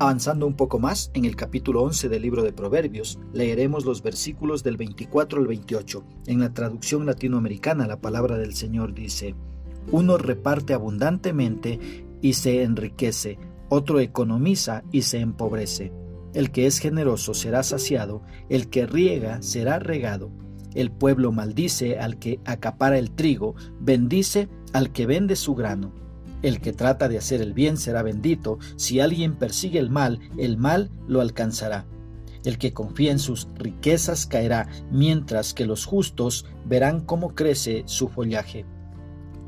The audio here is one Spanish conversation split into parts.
Avanzando un poco más, en el capítulo 11 del libro de Proverbios, leeremos los versículos del 24 al 28. En la traducción latinoamericana, la palabra del Señor dice, Uno reparte abundantemente y se enriquece, otro economiza y se empobrece. El que es generoso será saciado, el que riega será regado. El pueblo maldice al que acapara el trigo, bendice al que vende su grano. El que trata de hacer el bien será bendito, si alguien persigue el mal, el mal lo alcanzará. El que confía en sus riquezas caerá, mientras que los justos verán cómo crece su follaje.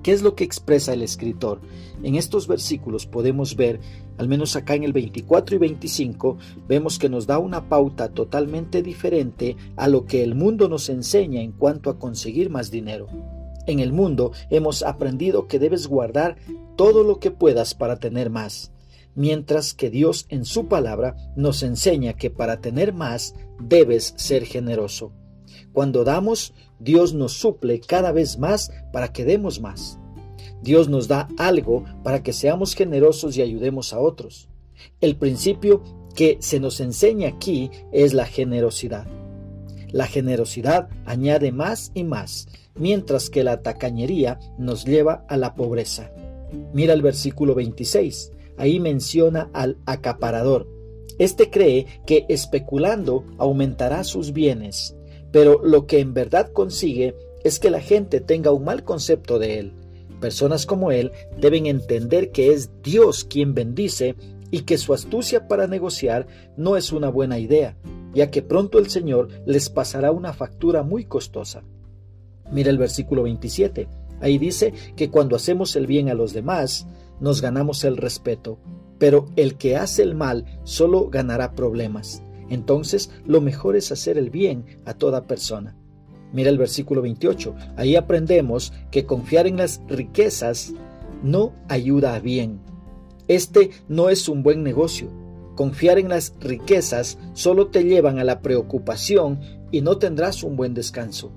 ¿Qué es lo que expresa el escritor? En estos versículos podemos ver, al menos acá en el 24 y 25, vemos que nos da una pauta totalmente diferente a lo que el mundo nos enseña en cuanto a conseguir más dinero. En el mundo hemos aprendido que debes guardar todo lo que puedas para tener más, mientras que Dios en su palabra nos enseña que para tener más debes ser generoso. Cuando damos, Dios nos suple cada vez más para que demos más. Dios nos da algo para que seamos generosos y ayudemos a otros. El principio que se nos enseña aquí es la generosidad. La generosidad añade más y más, mientras que la tacañería nos lleva a la pobreza. Mira el versículo 26. Ahí menciona al acaparador. Este cree que especulando aumentará sus bienes, pero lo que en verdad consigue es que la gente tenga un mal concepto de él. Personas como él deben entender que es Dios quien bendice y que su astucia para negociar no es una buena idea, ya que pronto el Señor les pasará una factura muy costosa. Mira el versículo 27. Ahí dice que cuando hacemos el bien a los demás, nos ganamos el respeto, pero el que hace el mal solo ganará problemas. Entonces, lo mejor es hacer el bien a toda persona. Mira el versículo 28. Ahí aprendemos que confiar en las riquezas no ayuda a bien. Este no es un buen negocio. Confiar en las riquezas solo te llevan a la preocupación y no tendrás un buen descanso.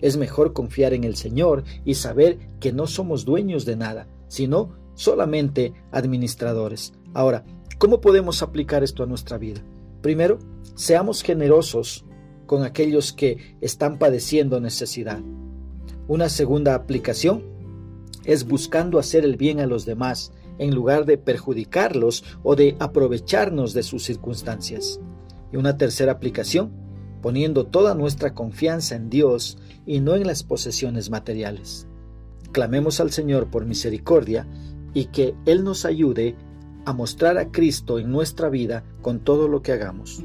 Es mejor confiar en el Señor y saber que no somos dueños de nada, sino solamente administradores. Ahora, ¿cómo podemos aplicar esto a nuestra vida? Primero, seamos generosos con aquellos que están padeciendo necesidad. Una segunda aplicación es buscando hacer el bien a los demás en lugar de perjudicarlos o de aprovecharnos de sus circunstancias. Y una tercera aplicación, poniendo toda nuestra confianza en Dios y no en las posesiones materiales. Clamemos al Señor por misericordia y que Él nos ayude a mostrar a Cristo en nuestra vida con todo lo que hagamos.